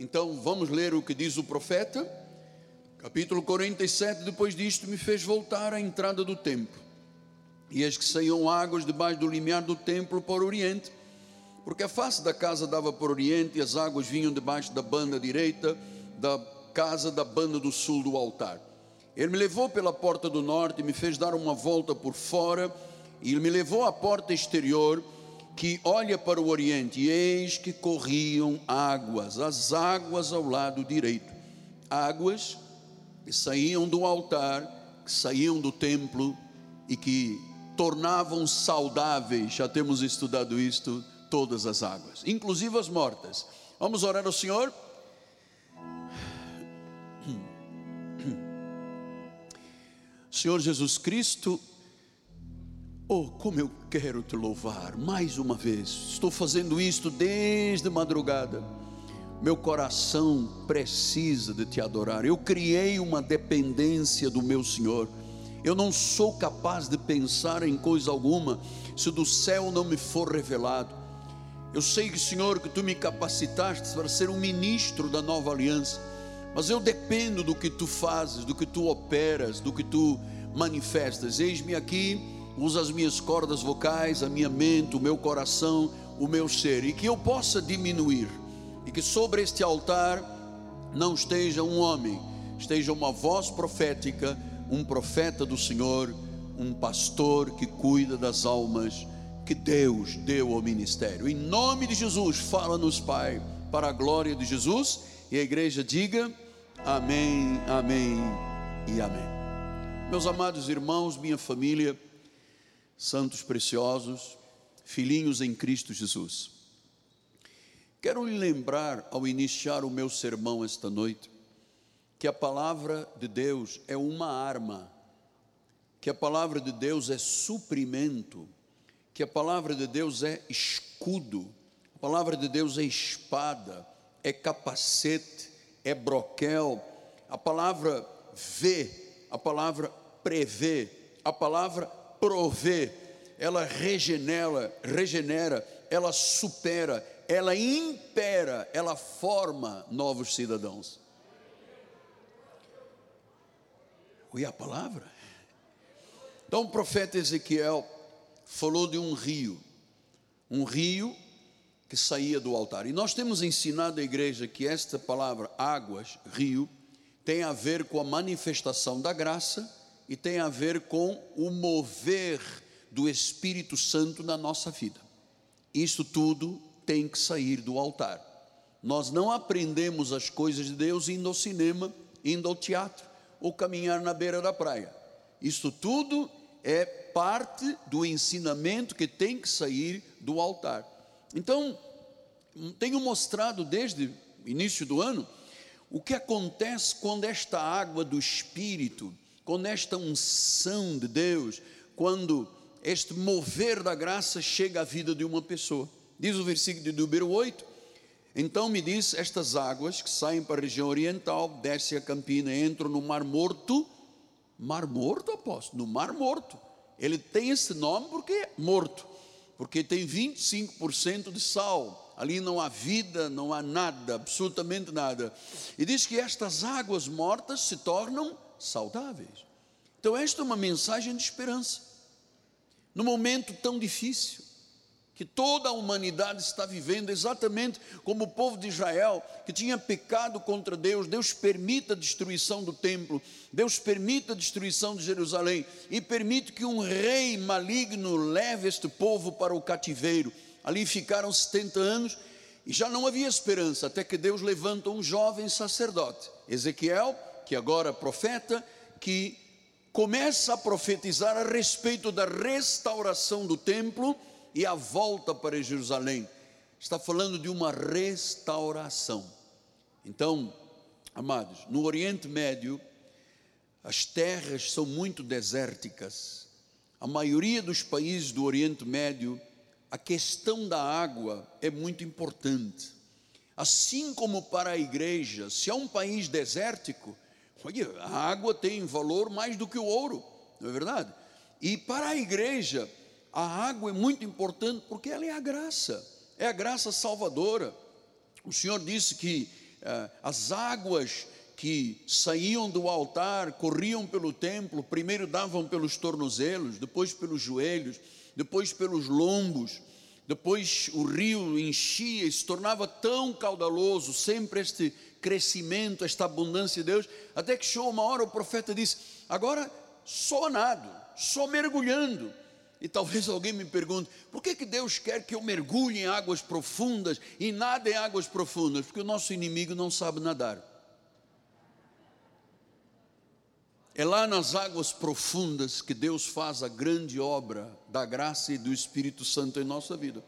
Então vamos ler o que diz o profeta. Capítulo 47. Depois disto, me fez voltar à entrada do templo. E eis que saíam águas debaixo do limiar do templo para o oriente, porque a face da casa dava para o oriente e as águas vinham debaixo da banda direita da casa da banda do sul do altar. Ele me levou pela porta do norte e me fez dar uma volta por fora, e ele me levou à porta exterior que olha para o oriente, e eis que corriam águas, as águas ao lado direito, águas que saíam do altar, que saíam do templo e que tornavam saudáveis, já temos estudado isto, todas as águas, inclusive as mortas. Vamos orar ao Senhor? Senhor Jesus Cristo, oh, como eu quero te louvar mais uma vez. Estou fazendo isto desde madrugada. Meu coração precisa de te adorar. Eu criei uma dependência do meu Senhor. Eu não sou capaz de pensar em coisa alguma se do céu não me for revelado. Eu sei, Senhor, que tu me capacitaste para ser um ministro da nova aliança mas eu dependo do que tu fazes, do que tu operas, do que tu manifestas. Eis-me aqui, usa as minhas cordas vocais, a minha mente, o meu coração, o meu ser, e que eu possa diminuir, e que sobre este altar não esteja um homem, esteja uma voz profética, um profeta do Senhor, um pastor que cuida das almas que Deus deu ao ministério. Em nome de Jesus, fala-nos, Pai, para a glória de Jesus e a igreja diga amém, amém e amém. Meus amados irmãos, minha família, santos preciosos, filhinhos em Cristo Jesus. Quero lhe lembrar, ao iniciar o meu sermão esta noite, que a palavra de Deus é uma arma, que a palavra de Deus é suprimento, que a palavra de Deus é escudo, a palavra de Deus é espada, é capacete, é broquel, a palavra vê, a palavra prevê, a palavra provê, ela regenera, regenera, ela supera, ela impera, ela forma novos cidadãos. E a palavra? Então o profeta Ezequiel falou de um rio, um rio que saía do altar. E nós temos ensinado à igreja que esta palavra águas, rio, tem a ver com a manifestação da graça e tem a ver com o mover do Espírito Santo na nossa vida. Isso tudo tem que sair do altar. Nós não aprendemos as coisas de Deus indo ao cinema, indo ao teatro ou caminhar na beira da praia. Isso tudo é parte do ensinamento que tem que sair do altar. Então, tenho mostrado desde o início do ano o que acontece quando esta água do Espírito, quando esta unção de Deus, quando este mover da graça chega à vida de uma pessoa. Diz o versículo de número 8: Então me diz: Estas águas que saem para a região oriental, descem a campina, entram no Mar Morto. Mar Morto, apóstolo, no Mar Morto. Ele tem esse nome porque é morto porque tem 25% de sal. Ali não há vida, não há nada, absolutamente nada. E diz que estas águas mortas se tornam saudáveis. Então, esta é uma mensagem de esperança. No momento tão difícil, que toda a humanidade está vivendo, exatamente como o povo de Israel, que tinha pecado contra Deus, Deus permite a destruição do templo, Deus permite a destruição de Jerusalém e permite que um rei maligno leve este povo para o cativeiro. Ali ficaram 70 anos e já não havia esperança, até que Deus levanta um jovem sacerdote, Ezequiel, que agora profeta, que começa a profetizar a respeito da restauração do templo e a volta para Jerusalém. Está falando de uma restauração. Então, amados, no Oriente Médio, as terras são muito desérticas. A maioria dos países do Oriente Médio, a questão da água é muito importante. Assim como para a igreja, se é um país desértico, a água tem valor mais do que o ouro, não é verdade? E para a igreja, a água é muito importante porque ela é a graça, é a graça salvadora. O Senhor disse que ah, as águas que saíam do altar, corriam pelo templo, primeiro davam pelos tornozelos, depois pelos joelhos, depois pelos lombos, depois o rio enchia e se tornava tão caudaloso, sempre este crescimento, esta abundância de Deus, até que chegou uma hora o profeta disse: Agora só nado, só mergulhando. E talvez alguém me pergunte: por que, que Deus quer que eu mergulhe em águas profundas e nada em águas profundas? Porque o nosso inimigo não sabe nadar. É lá nas águas profundas que Deus faz a grande obra da graça e do Espírito Santo em nossa vida.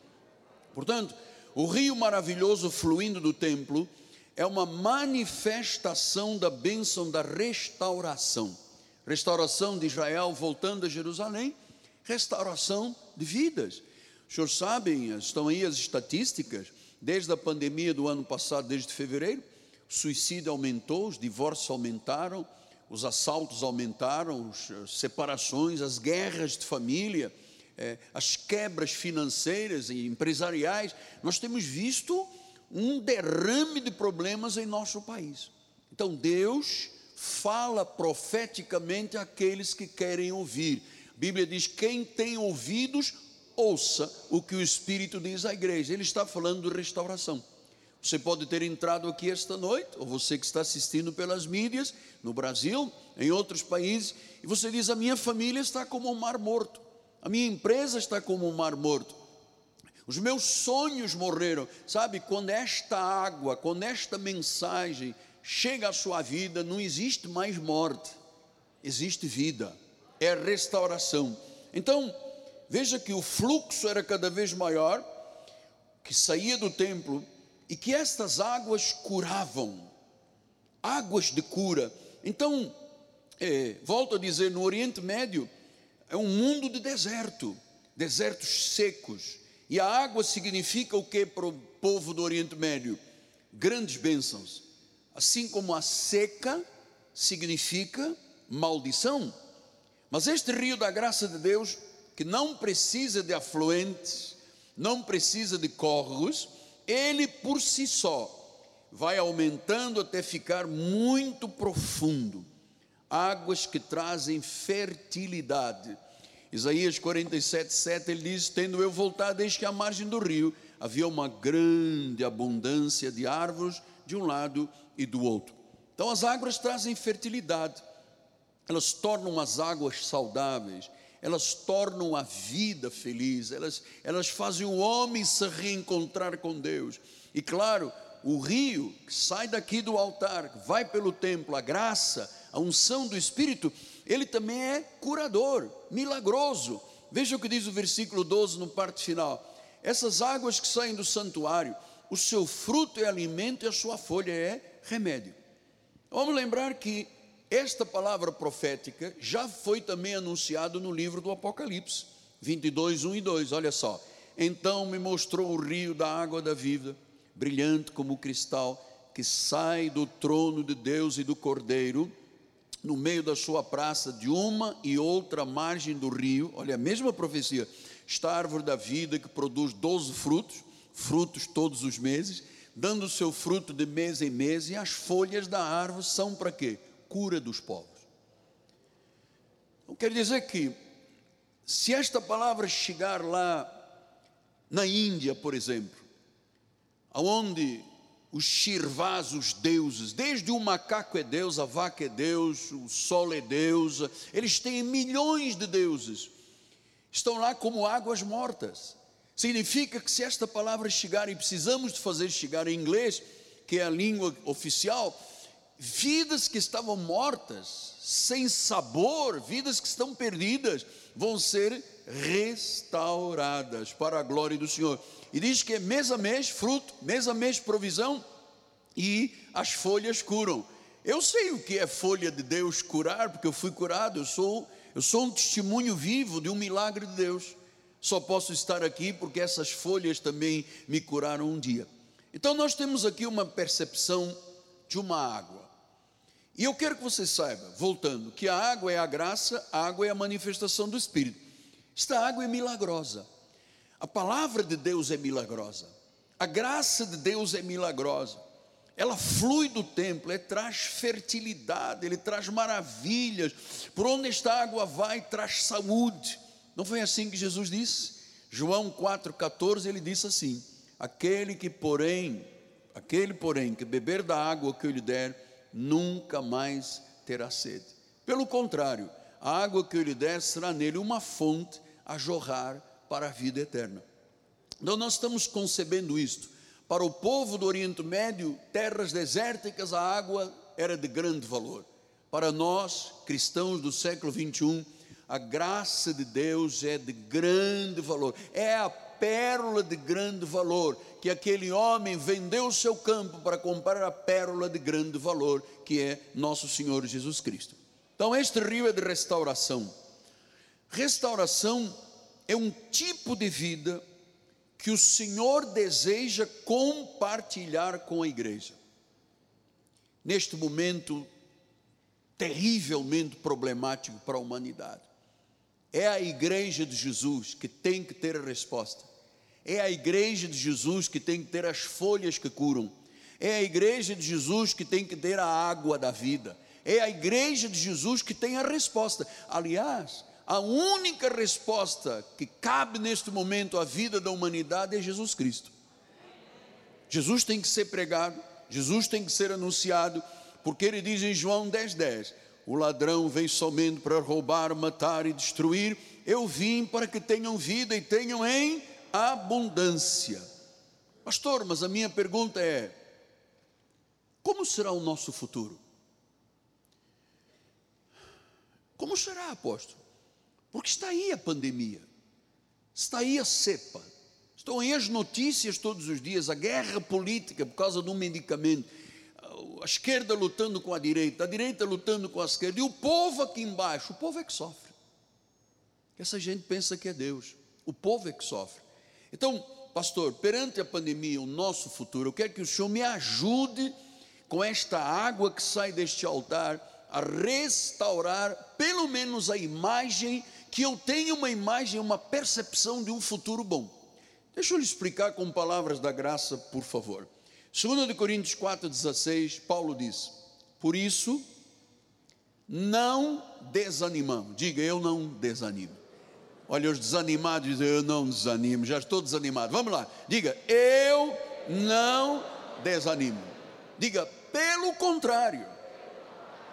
Portanto, o rio maravilhoso fluindo do templo é uma manifestação da bênção da restauração. Restauração de Israel voltando a Jerusalém, restauração de vidas. Os senhores sabem, estão aí as estatísticas, desde a pandemia do ano passado, desde fevereiro, o suicídio aumentou, os divórcios aumentaram, os assaltos aumentaram, as separações, as guerras de família, é, as quebras financeiras e empresariais, nós temos visto um derrame de problemas em nosso país. Então Deus fala profeticamente àqueles que querem ouvir. A Bíblia diz: quem tem ouvidos, ouça o que o Espírito diz à igreja. Ele está falando de restauração. Você pode ter entrado aqui esta noite, ou você que está assistindo pelas mídias, no Brasil, em outros países, e você diz: A minha família está como um mar morto, a minha empresa está como um mar morto, os meus sonhos morreram. Sabe, quando esta água, quando esta mensagem chega à sua vida, não existe mais morte, existe vida, é restauração. Então, veja que o fluxo era cada vez maior, que saía do templo e que estas águas curavam, águas de cura. Então, é, volto a dizer, no Oriente Médio é um mundo de deserto, desertos secos, e a água significa o que para o povo do Oriente Médio? Grandes bênçãos. Assim como a seca significa maldição. Mas este rio da graça de Deus, que não precisa de afluentes, não precisa de córregos, ele por si só vai aumentando até ficar muito profundo. Águas que trazem fertilidade. Isaías 47, 7, ele diz: Tendo eu voltado, desde que a margem do rio havia uma grande abundância de árvores de um lado e do outro. Então as águas trazem fertilidade, elas tornam as águas saudáveis, elas tornam a vida feliz, elas, elas fazem o homem se reencontrar com Deus. E claro, o rio que sai daqui do altar, vai pelo templo, a graça, a unção do Espírito, ele também é curador, milagroso. Veja o que diz o versículo 12 no parte final. Essas águas que saem do santuário, o seu fruto é alimento e a sua folha é remédio. Vamos lembrar que esta palavra profética já foi também anunciado no livro do Apocalipse, 22, 1 e 2. Olha só. Então me mostrou o rio da água da vida, brilhante como cristal, que sai do trono de Deus e do Cordeiro, no meio da sua praça, de uma e outra margem do rio. Olha, a mesma profecia. Está a árvore da vida que produz doze frutos, frutos todos os meses, dando o seu fruto de mês em mês, e as folhas da árvore são para quê? cura dos povos. Então, quer dizer que, se esta palavra chegar lá na Índia, por exemplo, aonde os shirvás, os deuses, desde o macaco é Deus, a vaca é Deus, o sol é Deus, eles têm milhões de deuses, estão lá como águas mortas. Significa que se esta palavra chegar, e precisamos de fazer chegar em inglês, que é a língua oficial, vidas que estavam mortas, sem sabor, vidas que estão perdidas, vão ser restauradas para a glória do Senhor. E diz que é mês a mês fruto, mês a mês provisão, e as folhas curam. Eu sei o que é folha de Deus curar, porque eu fui curado, eu sou, eu sou um testemunho vivo de um milagre de Deus. Só posso estar aqui porque essas folhas também me curaram um dia. Então nós temos aqui uma percepção de uma água. E eu quero que você saiba, voltando, que a água é a graça, a água é a manifestação do Espírito. Esta água é milagrosa. A palavra de Deus é milagrosa. A graça de Deus é milagrosa. ela flui do templo, ele traz fertilidade, ele traz maravilhas. Por onde esta água vai, traz saúde. Não foi assim que Jesus disse? João 4,14, ele disse assim: Aquele que, porém, aquele, porém, que beber da água que eu lhe der, nunca mais terá sede. Pelo contrário, a água que eu lhe der será nele uma fonte a jorrar para a vida eterna. Então, nós estamos concebendo isto. Para o povo do Oriente Médio, terras desérticas, a água era de grande valor. Para nós, cristãos do século 21, a graça de Deus é de grande valor, é a pérola de grande valor, que aquele homem vendeu o seu campo para comprar a pérola de grande valor, que é nosso Senhor Jesus Cristo. Então, este rio é de restauração. Restauração é um tipo de vida que o Senhor deseja compartilhar com a igreja. Neste momento terrivelmente problemático para a humanidade. É a igreja de Jesus que tem que ter a resposta. É a igreja de Jesus que tem que ter as folhas que curam. É a igreja de Jesus que tem que ter a água da vida. É a igreja de Jesus que tem a resposta. Aliás, a única resposta que cabe neste momento à vida da humanidade é Jesus Cristo. Jesus tem que ser pregado, Jesus tem que ser anunciado, porque ele diz em João 10,10: 10, o ladrão vem somente para roubar, matar e destruir, eu vim para que tenham vida e tenham em abundância. Pastor, mas a minha pergunta é: como será o nosso futuro? Como será, apóstolo? Porque está aí a pandemia, está aí a cepa, estão aí as notícias todos os dias, a guerra política por causa de um medicamento, a esquerda lutando com a direita, a direita lutando com a esquerda, e o povo aqui embaixo, o povo é que sofre. Essa gente pensa que é Deus, o povo é que sofre. Então, pastor, perante a pandemia, o nosso futuro, eu quero que o senhor me ajude com esta água que sai deste altar a restaurar pelo menos a imagem que eu tenha uma imagem, uma percepção de um futuro bom. Deixa eu lhe explicar com palavras da graça, por favor. 2 Coríntios 4,16, Paulo diz: Por isso, não desanimamos. Diga, eu não desanimo. Olha, os desanimados dizem, eu não desanimo, já estou desanimado. Vamos lá, diga, eu não desanimo. Diga, pelo contrário,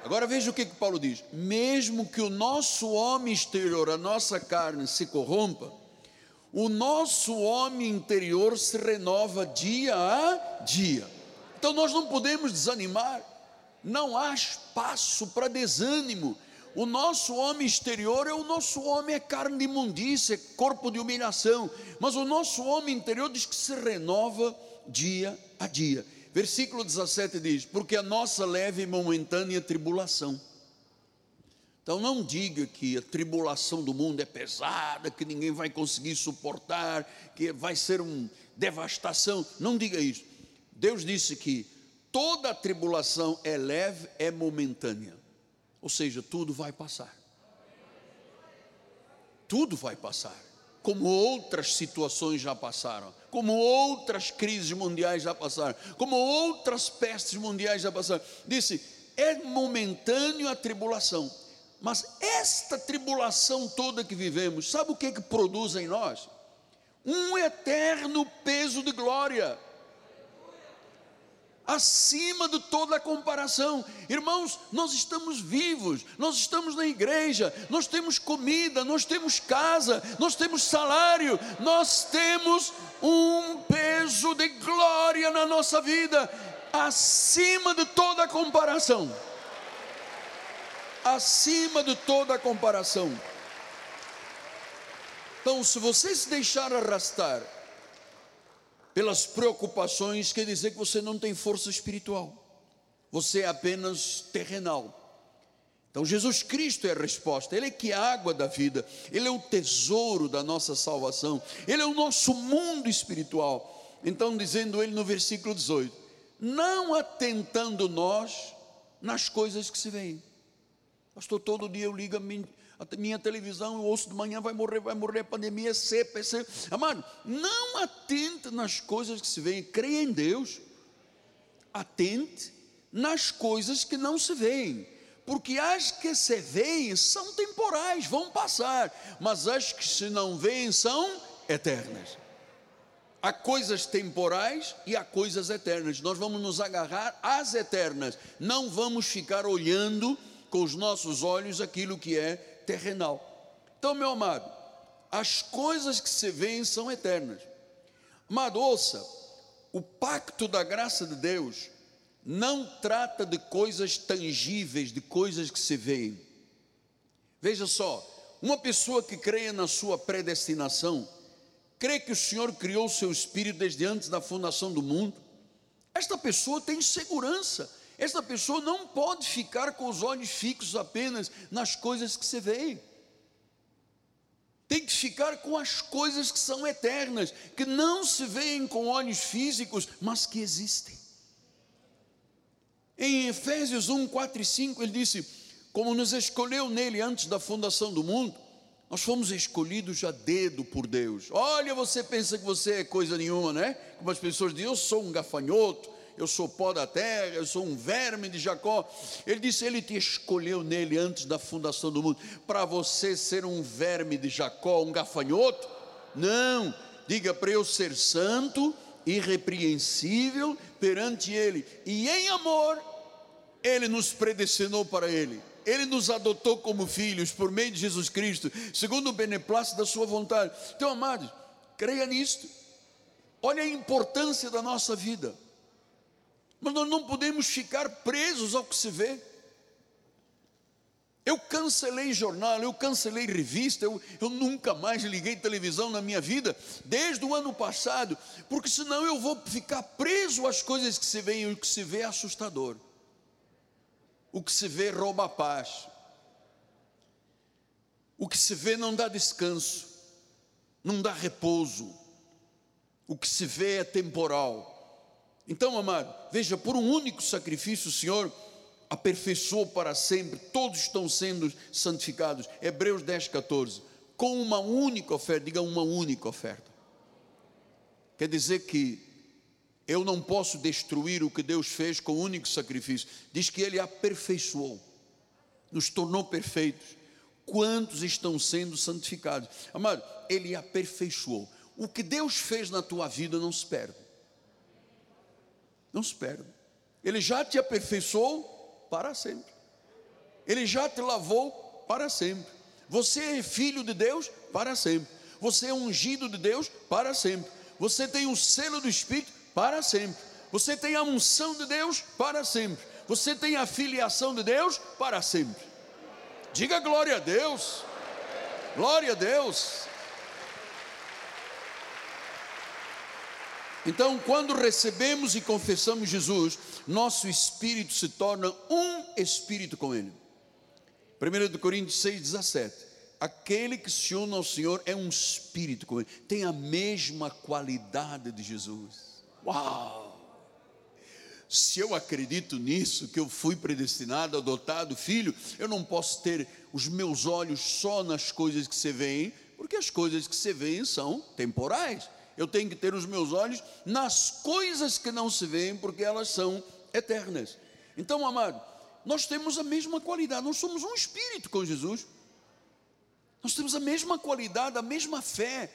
Agora veja o que, que Paulo diz: mesmo que o nosso homem exterior, a nossa carne, se corrompa, o nosso homem interior se renova dia a dia. Então nós não podemos desanimar, não há espaço para desânimo. O nosso homem exterior é o nosso homem, é carne de imundícia, é corpo de humilhação, mas o nosso homem interior diz que se renova dia a dia. Versículo 17 diz: Porque a nossa leve e momentânea tribulação. Então não diga que a tribulação do mundo é pesada, que ninguém vai conseguir suportar, que vai ser uma devastação. Não diga isso. Deus disse que toda a tribulação é leve, é momentânea. Ou seja, tudo vai passar. Tudo vai passar. Como outras situações já passaram como outras crises mundiais já passaram, como outras pestes mundiais já passaram. Disse: é momentâneo a tribulação, mas esta tribulação toda que vivemos, sabe o que, que produz em nós? Um eterno peso de glória acima de toda comparação. Irmãos, nós estamos vivos, nós estamos na igreja, nós temos comida, nós temos casa, nós temos salário, nós temos um peso de glória na nossa vida, acima de toda comparação. Acima de toda comparação. Então, se você se deixar arrastar pelas preocupações, quer dizer que você não tem força espiritual, você é apenas terrenal. Então, Jesus Cristo é a resposta, Ele é que é a água da vida, Ele é o tesouro da nossa salvação, Ele é o nosso mundo espiritual. Então, dizendo Ele no versículo 18: Não atentando nós nas coisas que se veem. Pastor, todo dia eu ligo a minha, a minha televisão, eu ouço de manhã, vai morrer, vai morrer, a pandemia é sepa, é. Amado, não atente nas coisas que se veem, creia em Deus. atente nas coisas que não se veem, porque as que se veem são temporais, vão passar, mas as que se não veem são eternas. Há coisas temporais e há coisas eternas. Nós vamos nos agarrar às eternas, não vamos ficar olhando com os nossos olhos aquilo que é terrenal. Então, meu amado, as coisas que se veem são eternas. Amado, ouça, o pacto da graça de Deus não trata de coisas tangíveis, de coisas que se veem. Veja só, uma pessoa que creia na sua predestinação, crê que o Senhor criou o seu espírito desde antes da fundação do mundo, esta pessoa tem segurança, esta pessoa não pode ficar com os olhos fixos apenas nas coisas que se veem tem que ficar com as coisas que são eternas, que não se veem com olhos físicos, mas que existem. Em Efésios 1, 4 e 5, ele disse: Como nos escolheu nele antes da fundação do mundo, nós fomos escolhidos a dedo por Deus. Olha, você pensa que você é coisa nenhuma, né? Como as pessoas dizem, eu sou um gafanhoto, eu sou pó da terra, eu sou um verme de Jacó. Ele disse: Ele te escolheu nele antes da fundação do mundo, para você ser um verme de Jacó, um gafanhoto? Não, diga para eu ser santo, irrepreensível perante Ele, e em amor, Ele nos predestinou para Ele. Ele nos adotou como filhos por meio de Jesus Cristo, segundo o beneplácito da Sua vontade. Então, amados, creia nisto. Olha a importância da nossa vida. Mas nós não podemos ficar presos ao que se vê. Eu cancelei jornal, eu cancelei revista, eu, eu nunca mais liguei televisão na minha vida, desde o ano passado, porque senão eu vou ficar preso às coisas que se veem, o que se vê é assustador. O que se vê rouba a paz. O que se vê não dá descanso, não dá repouso. O que se vê é temporal. Então, amado, veja, por um único sacrifício o Senhor aperfeiçoou para sempre, todos estão sendo santificados. Hebreus 10, 14. Com uma única oferta, diga uma única oferta. Quer dizer que eu não posso destruir o que Deus fez com um único sacrifício. Diz que Ele aperfeiçoou, nos tornou perfeitos. Quantos estão sendo santificados? Amado, Ele aperfeiçoou. O que Deus fez na tua vida não se perde. Não se perde. Ele já te aperfeiçoou para sempre. Ele já te lavou para sempre. Você é filho de Deus para sempre. Você é ungido de Deus para sempre. Você tem o selo do Espírito para sempre. Você tem a unção de Deus para sempre. Você tem a filiação de Deus para sempre. Diga glória a Deus. Glória a Deus. Então, quando recebemos e confessamos Jesus, nosso espírito se torna um espírito com Ele. 1 Coríntios 6, 17. Aquele que se une ao Senhor é um espírito com Ele, tem a mesma qualidade de Jesus. Uau! Se eu acredito nisso, que eu fui predestinado, adotado, filho, eu não posso ter os meus olhos só nas coisas que se veem, porque as coisas que se veem são temporais eu tenho que ter os meus olhos nas coisas que não se veem, porque elas são eternas. Então, amado, nós temos a mesma qualidade, nós somos um espírito com Jesus. Nós temos a mesma qualidade, a mesma fé.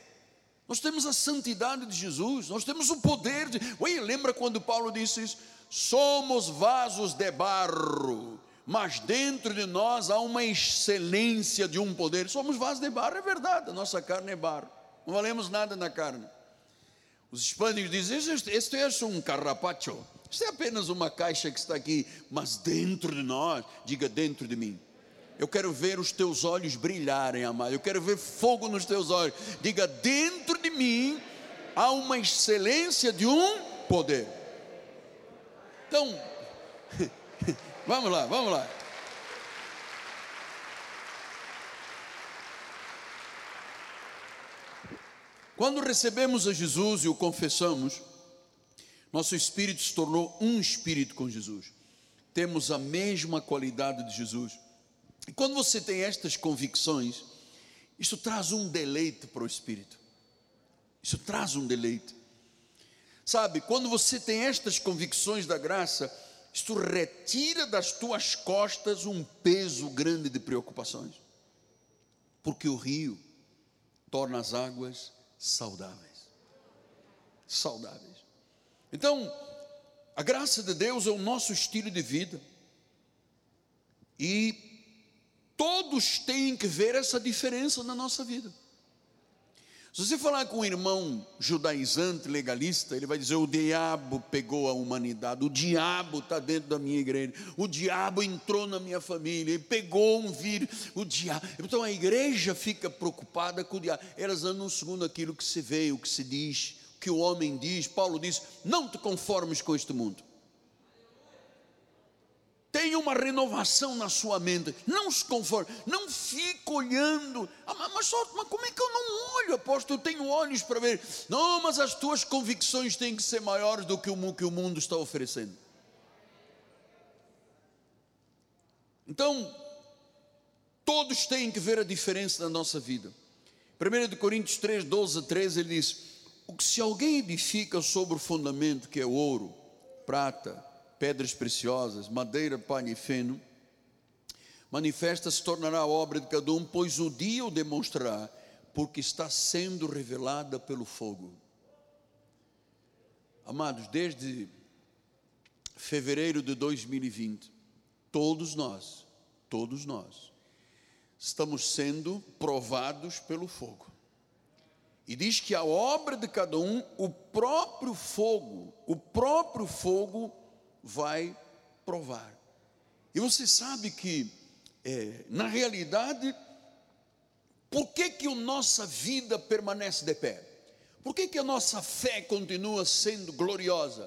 Nós temos a santidade de Jesus, nós temos o poder de. Ué, lembra quando Paulo disse isso? Somos vasos de barro, mas dentro de nós há uma excelência de um poder. Somos vasos de barro, é verdade, a nossa carne é barro, não valemos nada na carne. Os hispânicos dizem: Este é um carrapacho. Isto é apenas uma caixa que está aqui, mas dentro de nós, diga dentro de mim. Eu quero ver os teus olhos brilharem, amado. Eu quero ver fogo nos teus olhos. Diga: dentro de mim há uma excelência de um poder. Então, vamos lá, vamos lá. Quando recebemos a Jesus e o confessamos, nosso espírito se tornou um espírito com Jesus. Temos a mesma qualidade de Jesus. E quando você tem estas convicções, isso traz um deleite para o espírito. Isso traz um deleite. Sabe, quando você tem estas convicções da graça, isto retira das tuas costas um peso grande de preocupações. Porque o rio torna as águas saudáveis. Saudáveis. Então, a graça de Deus é o nosso estilo de vida. E todos têm que ver essa diferença na nossa vida. Se você falar com um irmão judaizante, legalista, ele vai dizer: o diabo pegou a humanidade, o diabo está dentro da minha igreja, o diabo entrou na minha família, e pegou um vírus, o diabo. Então a igreja fica preocupada com o diabo. Elas andam segundo aquilo que se vê, o que se diz, o que o homem diz. Paulo diz: não te conformes com este mundo. Tenha uma renovação na sua mente. Não se conforme. Não fique olhando. Ah, mas, só, mas como é que eu não olho, apóstolo? Eu tenho olhos para ver. Não, mas as tuas convicções têm que ser maiores do que o que o mundo está oferecendo. Então, todos têm que ver a diferença na nossa vida. 1 Coríntios 3, 12 a 13, ele diz: O que se alguém edifica sobre o fundamento que é ouro, prata, pedras preciosas, madeira, palha e feno, manifesta se tornará a obra de cada um, pois o dia o demonstrará, porque está sendo revelada pelo fogo. Amados, desde fevereiro de 2020, todos nós, todos nós, estamos sendo provados pelo fogo. E diz que a obra de cada um, o próprio fogo, o próprio fogo vai provar. E você sabe que, é, na realidade, por que, que a nossa vida permanece de pé? Por que, que a nossa fé continua sendo gloriosa?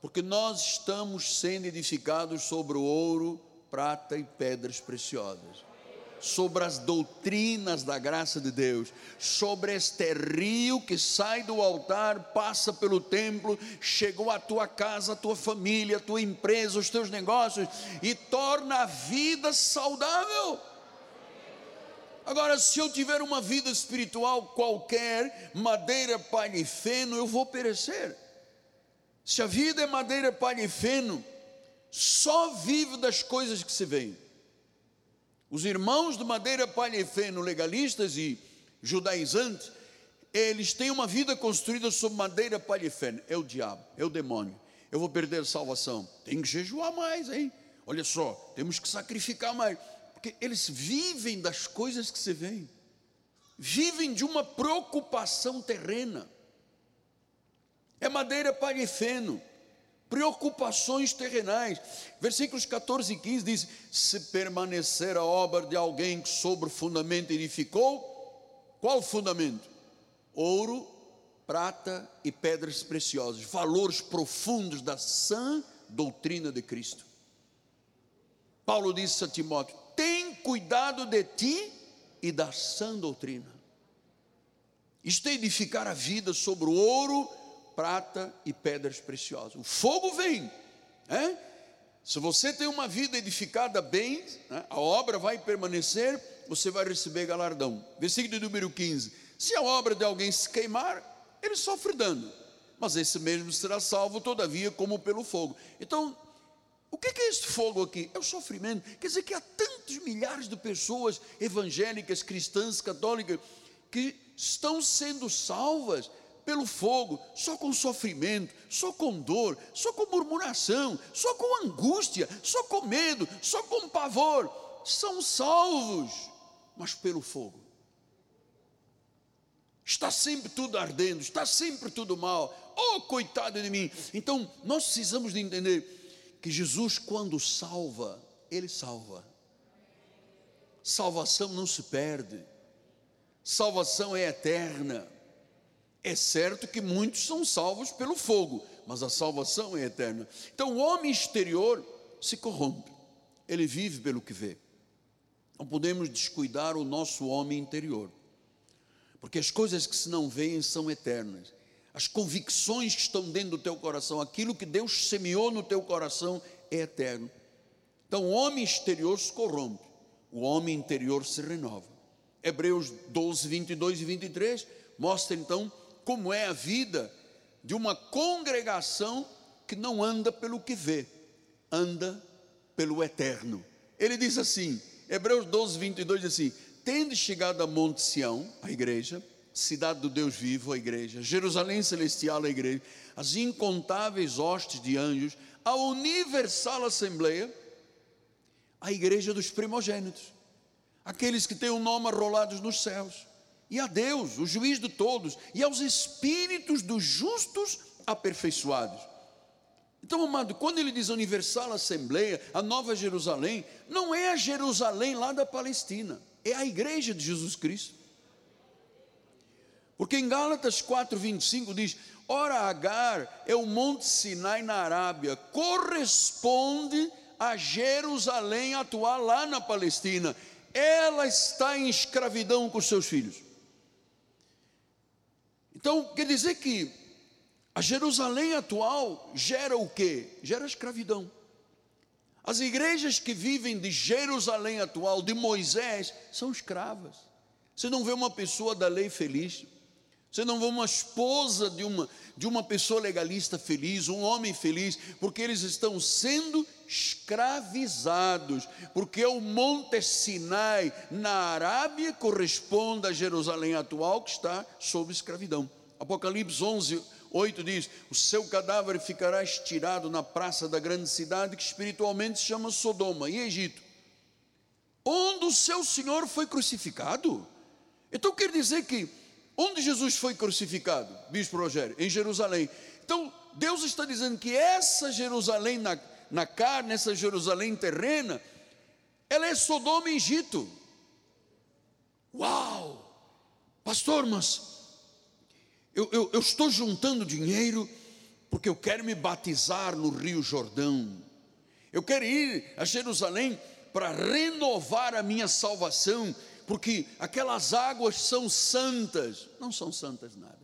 Porque nós estamos sendo edificados sobre o ouro, prata e pedras preciosas sobre as doutrinas da graça de Deus, sobre este rio que sai do altar, passa pelo templo, chegou à tua casa, à tua família, à tua empresa, os teus negócios e torna a vida saudável. Agora, se eu tiver uma vida espiritual qualquer, madeira, palha e feno, eu vou perecer. Se a vida é madeira, palha e feno, só vive das coisas que se veem. Os irmãos de madeira, palha e feno, legalistas e judaizantes, eles têm uma vida construída sobre madeira, palha e feno. É o diabo, é o demônio. Eu vou perder a salvação. Tem que jejuar mais, hein? Olha só, temos que sacrificar mais. Porque eles vivem das coisas que se veem. Vivem de uma preocupação terrena. É madeira, palha e feno preocupações terrenais. Versículos 14 e 15 diz: Se permanecer a obra de alguém que sobre o fundamento edificou, qual fundamento? Ouro, prata e pedras preciosas, valores profundos da sã doutrina de Cristo. Paulo disse a Timóteo: tem cuidado de ti e da sã doutrina. Isto é edificar a vida sobre o ouro, prata e pedras preciosas. O fogo vem. É? Se você tem uma vida edificada bem, né, a obra vai permanecer, você vai receber galardão. Versículo número 15: Se a obra de alguém se queimar, ele sofre dano, mas esse mesmo será salvo, todavia, como pelo fogo. Então, o que é este fogo aqui? É o sofrimento. Quer dizer que há tantos milhares de pessoas evangélicas, cristãs, católicas, que estão sendo salvas pelo fogo, só com sofrimento, só com dor, só com murmuração, só com angústia, só com medo, só com pavor, são salvos, mas pelo fogo. Está sempre tudo ardendo, está sempre tudo mal. Oh, coitado de mim. Então, nós precisamos de entender que Jesus, quando salva, Ele salva. Salvação não se perde, salvação é eterna. É certo que muitos são salvos pelo fogo, mas a salvação é eterna. Então o homem exterior se corrompe, ele vive pelo que vê. Não podemos descuidar o nosso homem interior, porque as coisas que se não veem são eternas. As convicções que estão dentro do teu coração, aquilo que Deus semeou no teu coração é eterno. Então o homem exterior se corrompe, o homem interior se renova. Hebreus 12, 22 e 23 mostra então como é a vida de uma congregação que não anda pelo que vê, anda pelo eterno. Ele diz assim, Hebreus 12, 22 diz assim: Tende chegado a Monte Sião, a igreja, cidade do Deus vivo, a igreja, Jerusalém celestial, a igreja, as incontáveis hostes de anjos, a universal assembleia, a igreja dos primogênitos, aqueles que têm o nome arrolados nos céus, e a Deus, o juiz de todos, e aos espíritos dos justos aperfeiçoados. Então, amado, quando ele diz universal assembleia, a nova Jerusalém, não é a Jerusalém lá da Palestina, é a igreja de Jesus Cristo. Porque em Gálatas 4:25 diz: Ora, Agar é o monte Sinai na Arábia, corresponde a Jerusalém atual lá na Palestina. Ela está em escravidão com seus filhos. Então, quer dizer que a Jerusalém atual gera o quê? Gera escravidão. As igrejas que vivem de Jerusalém atual, de Moisés, são escravas. Você não vê uma pessoa da lei feliz. Você não vê uma esposa de uma, de uma pessoa legalista feliz, um homem feliz, porque eles estão sendo escravizados, porque o Monte Sinai na Arábia corresponde a Jerusalém atual que está sob escravidão. Apocalipse 11, 8 diz: O seu cadáver ficará estirado na praça da grande cidade, que espiritualmente se chama Sodoma e Egito, onde o seu Senhor foi crucificado. Então quer dizer que, onde Jesus foi crucificado, Bispo Rogério? Em Jerusalém. Então, Deus está dizendo que essa Jerusalém na, na carne, essa Jerusalém terrena, ela é Sodoma e Egito. Uau! Pastor, mas eu, eu, eu estou juntando dinheiro porque eu quero me batizar no Rio Jordão. Eu quero ir a Jerusalém para renovar a minha salvação, porque aquelas águas são santas. Não são santas nada.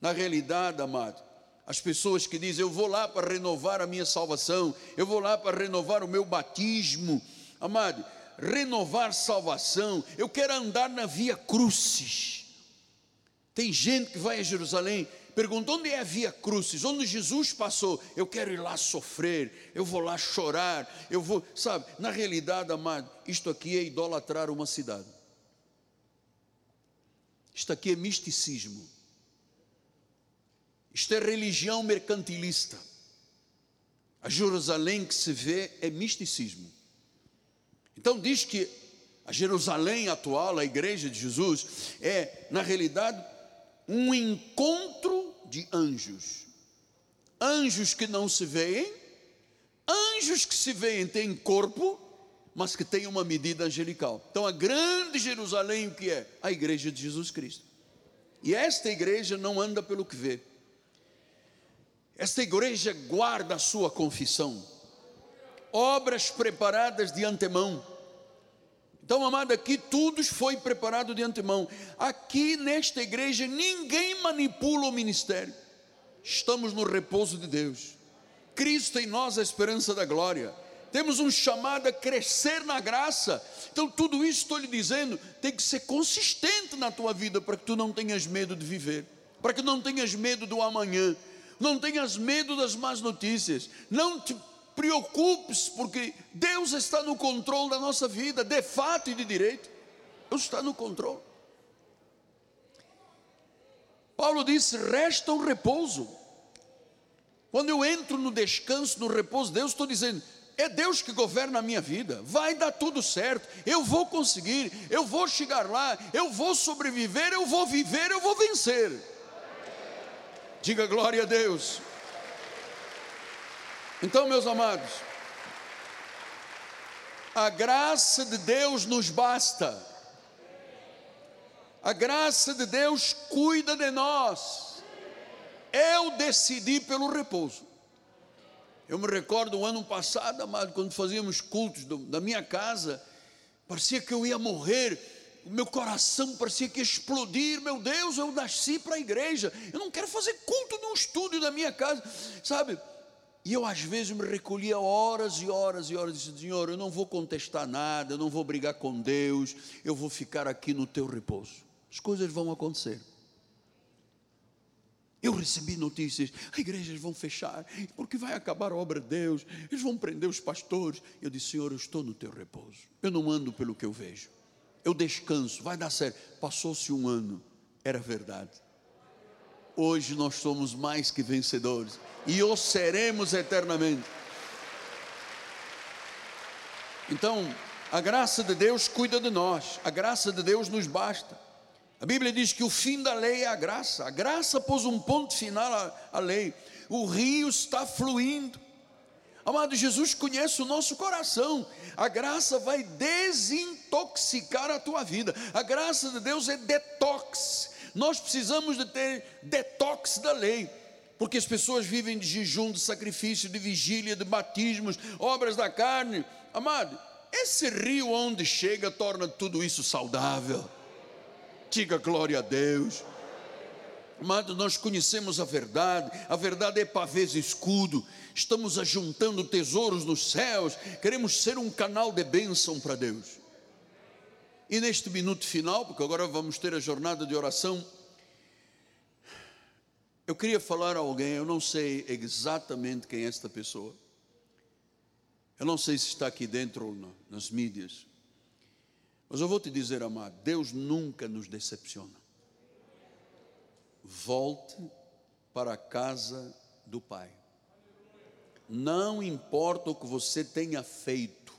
Na realidade, amado, as pessoas que dizem, eu vou lá para renovar a minha salvação, eu vou lá para renovar o meu batismo, amado, renovar salvação, eu quero andar na via crucis. Tem gente que vai a Jerusalém, pergunta onde é a Via Crucis, onde Jesus passou. Eu quero ir lá sofrer, eu vou lá chorar, eu vou, sabe? Na realidade, amado, isto aqui é idolatrar uma cidade. Isto aqui é misticismo. Isto é religião mercantilista. A Jerusalém que se vê é misticismo. Então diz que a Jerusalém atual, a igreja de Jesus, é, na realidade, um encontro de anjos. Anjos que não se veem, anjos que se veem têm corpo, mas que têm uma medida angelical. Então a grande Jerusalém o que é? A igreja de Jesus Cristo. E esta igreja não anda pelo que vê. Esta igreja guarda a sua confissão. Obras preparadas de antemão então, amado, aqui tudo foi preparado de antemão. Aqui nesta igreja ninguém manipula o ministério. Estamos no repouso de Deus. Cristo em nós a esperança da glória. Temos um chamado a crescer na graça. Então, tudo isso estou lhe dizendo, tem que ser consistente na tua vida para que tu não tenhas medo de viver, para que não tenhas medo do amanhã, não tenhas medo das más notícias, não te preocupe-se, porque Deus está no controle da nossa vida, de fato e de direito. Deus está no controle. Paulo disse: resta um repouso. Quando eu entro no descanso, no repouso, Deus estou dizendo: é Deus que governa a minha vida, vai dar tudo certo, eu vou conseguir, eu vou chegar lá, eu vou sobreviver, eu vou viver, eu vou vencer. Diga glória a Deus. Então, meus amados, a graça de Deus nos basta. A graça de Deus cuida de nós. Eu decidi pelo repouso. Eu me recordo o ano passado, amado, quando fazíamos cultos do, da minha casa, parecia que eu ia morrer, o meu coração parecia que ia explodir. Meu Deus, eu nasci para a igreja. Eu não quero fazer culto no estúdio da minha casa, sabe? E eu às vezes me recolhia horas e horas e horas e disse, Senhor, eu não vou contestar nada, eu não vou brigar com Deus, eu vou ficar aqui no teu repouso. As coisas vão acontecer. Eu recebi notícias, as igrejas vão fechar, porque vai acabar a obra de Deus, eles vão prender os pastores. Eu disse, Senhor, eu estou no teu repouso, eu não ando pelo que eu vejo, eu descanso, vai dar certo. Passou-se um ano, era verdade. Hoje nós somos mais que vencedores, e o seremos eternamente. Então, a graça de Deus cuida de nós, a graça de Deus nos basta. A Bíblia diz que o fim da lei é a graça. A graça pôs um ponto final à, à lei. O rio está fluindo. Amado, Jesus conhece o nosso coração. A graça vai desintoxicar a tua vida. A graça de Deus é detox. Nós precisamos de ter detox da lei. Porque as pessoas vivem de jejum, de sacrifício, de vigília, de batismos, obras da carne. Amado, esse rio onde chega torna tudo isso saudável. Diga glória a Deus. Amado, nós conhecemos a verdade, a verdade é pavês escudo, estamos ajuntando tesouros nos céus, queremos ser um canal de bênção para Deus. E neste minuto final, porque agora vamos ter a jornada de oração, eu queria falar a alguém, eu não sei exatamente quem é esta pessoa, eu não sei se está aqui dentro ou nas mídias, mas eu vou te dizer, amado, Deus nunca nos decepciona. Volte para a casa do Pai. Não importa o que você tenha feito,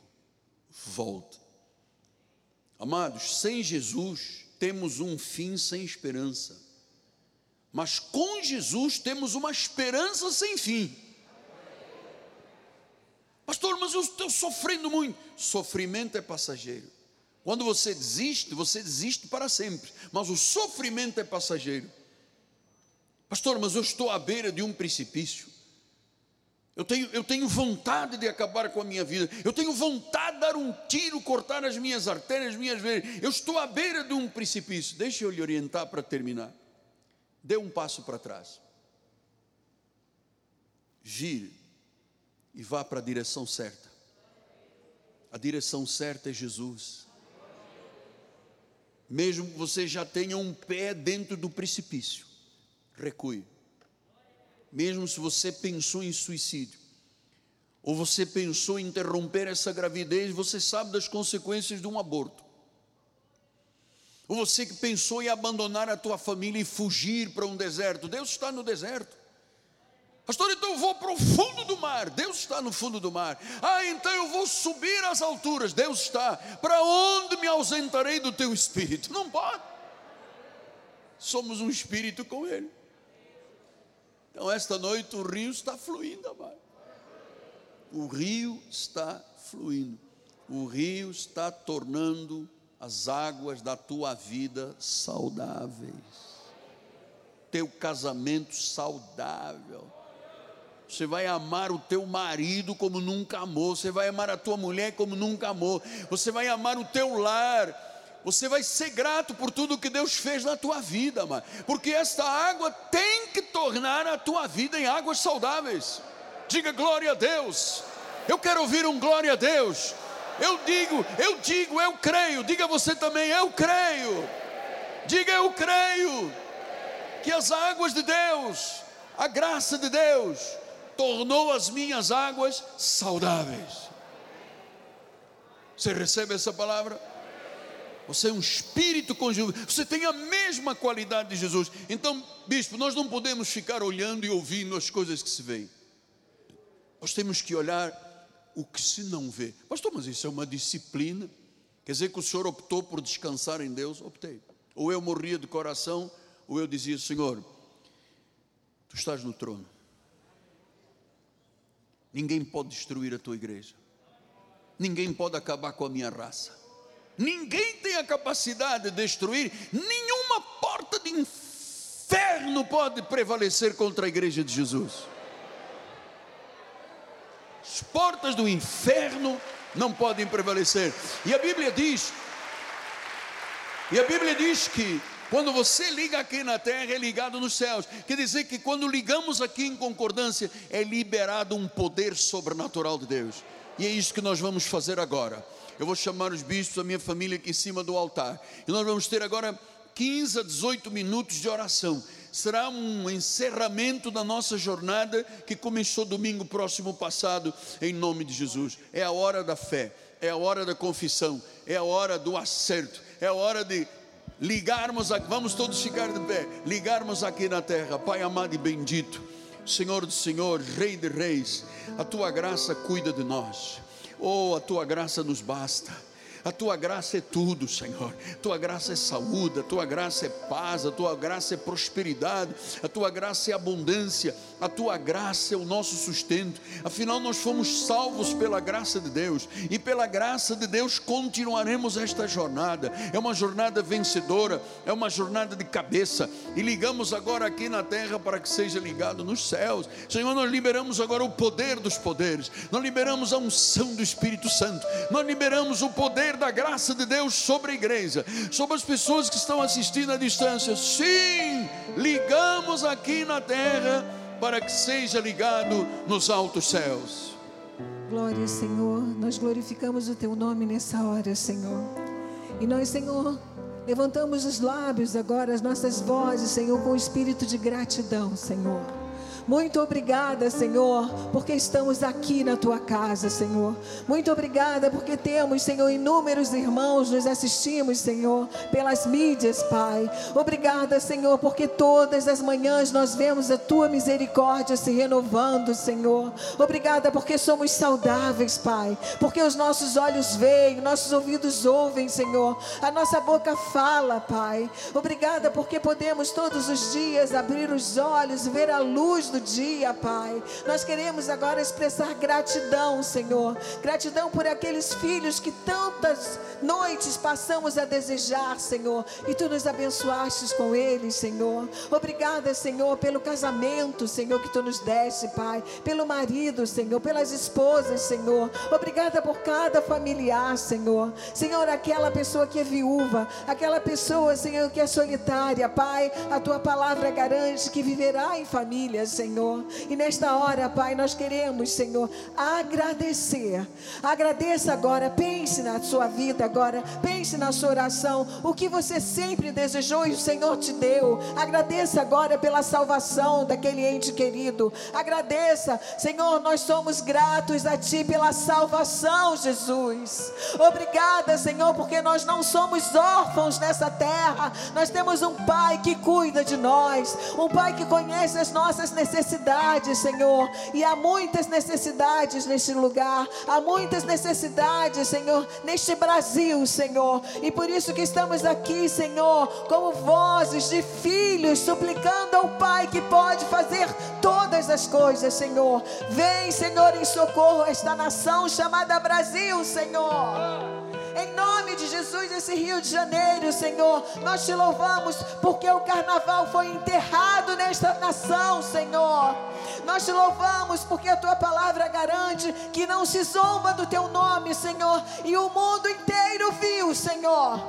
volte. Amados, sem Jesus temos um fim sem esperança. Mas com Jesus temos uma esperança sem fim. Pastor, mas eu estou sofrendo muito. Sofrimento é passageiro. Quando você desiste, você desiste para sempre. Mas o sofrimento é passageiro. Pastor, mas eu estou à beira de um precipício. Eu tenho, eu tenho vontade de acabar com a minha vida. Eu tenho vontade de dar um tiro, cortar as minhas artérias, as minhas veias. Eu estou à beira de um precipício. Deixa eu lhe orientar para terminar. Dê um passo para trás. Gire e vá para a direção certa. A direção certa é Jesus mesmo que você já tenha um pé dentro do precipício, recue. Mesmo se você pensou em suicídio, ou você pensou em interromper essa gravidez, você sabe das consequências de um aborto. Ou você que pensou em abandonar a tua família e fugir para um deserto, Deus está no deserto. Pastor, então eu vou para o fundo do mar. Deus está no fundo do mar. Ah, então eu vou subir às alturas. Deus está. Para onde me ausentarei do teu espírito? Não pode. Somos um espírito com Ele. Então, esta noite o rio está fluindo, amado. O rio está fluindo. O rio está tornando as águas da tua vida saudáveis. Teu casamento saudável você vai amar o teu marido como nunca amou. Você vai amar a tua mulher como nunca amou. Você vai amar o teu lar. Você vai ser grato por tudo que Deus fez na tua vida, mano. Porque esta água tem que tornar a tua vida em águas saudáveis. Diga glória a Deus. Eu quero ouvir um glória a Deus. Eu digo, eu digo, eu creio. Diga você também, eu creio. Diga eu creio que as águas de Deus, a graça de Deus, tornou as minhas águas saudáveis. Você recebe essa palavra? Você é um espírito conjunto, você tem a mesma qualidade de Jesus. Então, bispo, nós não podemos ficar olhando e ouvindo as coisas que se veem. Nós temos que olhar o que se não vê. Pastor, mas isso é uma disciplina. Quer dizer que o senhor optou por descansar em Deus? Optei. Ou eu morria de coração, ou eu dizia, Senhor, tu estás no trono. Ninguém pode destruir a tua igreja. Ninguém pode acabar com a minha raça. Ninguém tem a capacidade de destruir. Nenhuma porta de inferno pode prevalecer contra a igreja de Jesus. As portas do inferno não podem prevalecer. E a Bíblia diz, e a Bíblia diz que quando você liga aqui na terra, é ligado nos céus. Quer dizer que quando ligamos aqui em concordância, é liberado um poder sobrenatural de Deus. E é isso que nós vamos fazer agora. Eu vou chamar os bispos, a minha família aqui em cima do altar. E nós vamos ter agora 15 a 18 minutos de oração. será um encerramento da nossa jornada que começou domingo próximo passado, em nome de Jesus. É a hora da fé, é a hora da confissão, é a hora do acerto, é a hora de ligarmos, aqui, vamos todos ficar de pé, ligarmos aqui na terra, Pai amado e bendito, Senhor dos Senhores, Rei de Reis, a tua graça cuida de nós, oh, a tua graça nos basta. A tua graça é tudo, Senhor. A tua graça é saúde, a tua graça é paz, a tua graça é prosperidade, a tua graça é abundância, a tua graça é o nosso sustento. Afinal, nós fomos salvos pela graça de Deus e pela graça de Deus continuaremos esta jornada. É uma jornada vencedora, é uma jornada de cabeça. E ligamos agora aqui na terra para que seja ligado nos céus. Senhor, nós liberamos agora o poder dos poderes, nós liberamos a unção do Espírito Santo, nós liberamos o poder poder da graça de Deus sobre a igreja, sobre as pessoas que estão assistindo à distância. Sim, ligamos aqui na terra para que seja ligado nos altos céus. Glória, Senhor. Nós glorificamos o teu nome nessa hora, Senhor. E nós, Senhor, levantamos os lábios agora, as nossas vozes, Senhor, com o espírito de gratidão, Senhor muito obrigada, Senhor, porque estamos aqui na tua casa, Senhor. Muito obrigada porque temos, Senhor, inúmeros irmãos nos assistimos, Senhor, pelas mídias, Pai. Obrigada, Senhor, porque todas as manhãs nós vemos a tua misericórdia se renovando, Senhor. Obrigada porque somos saudáveis, Pai. Porque os nossos olhos veem, nossos ouvidos ouvem, Senhor. A nossa boca fala, Pai. Obrigada porque podemos todos os dias abrir os olhos, ver a luz do dia, Pai. Nós queremos agora expressar gratidão, Senhor. Gratidão por aqueles filhos que tantas noites passamos a desejar, Senhor. E tu nos abençoaste com eles, Senhor. Obrigada, Senhor, pelo casamento, Senhor, que tu nos deste, Pai. Pelo marido, Senhor. Pelas esposas, Senhor. Obrigada por cada familiar, Senhor. Senhor, aquela pessoa que é viúva, aquela pessoa, Senhor, que é solitária, Pai. A tua palavra garante que viverá em família, Senhor. Senhor. E nesta hora, Pai, nós queremos, Senhor, agradecer. Agradeça agora, pense na sua vida agora, pense na sua oração, o que você sempre desejou e o Senhor te deu. Agradeça agora pela salvação daquele ente querido. Agradeça, Senhor, nós somos gratos a Ti pela salvação, Jesus. Obrigada, Senhor, porque nós não somos órfãos nessa terra. Nós temos um Pai que cuida de nós, um Pai que conhece as nossas necessidades necessidades, Senhor. E há muitas necessidades neste lugar. Há muitas necessidades, Senhor, neste Brasil, Senhor. E por isso que estamos aqui, Senhor, como vozes de filhos, suplicando ao Pai que pode fazer todas as coisas, Senhor. Vem, Senhor, em socorro a esta nação chamada Brasil, Senhor. Nome de Jesus, esse Rio de Janeiro, Senhor, nós te louvamos porque o carnaval foi enterrado nesta nação, Senhor. Nós te louvamos porque a tua palavra garante que não se zomba do teu nome, Senhor, e o mundo inteiro viu, Senhor.